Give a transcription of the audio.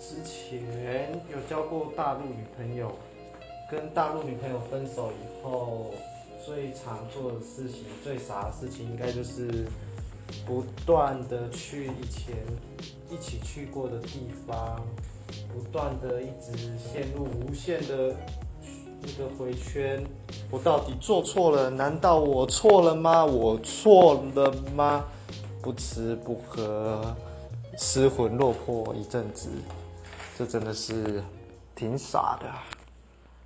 之前有交过大陆女朋友，跟大陆女朋友分手以后，最常做的事情、最傻的事情，应该就是不断的去以前一起去过的地方，不断的一直陷入无限的那个回圈。我到底做错了？难道我错了吗？我错了吗？不吃不喝，失魂落魄一阵子，这真的是挺傻的。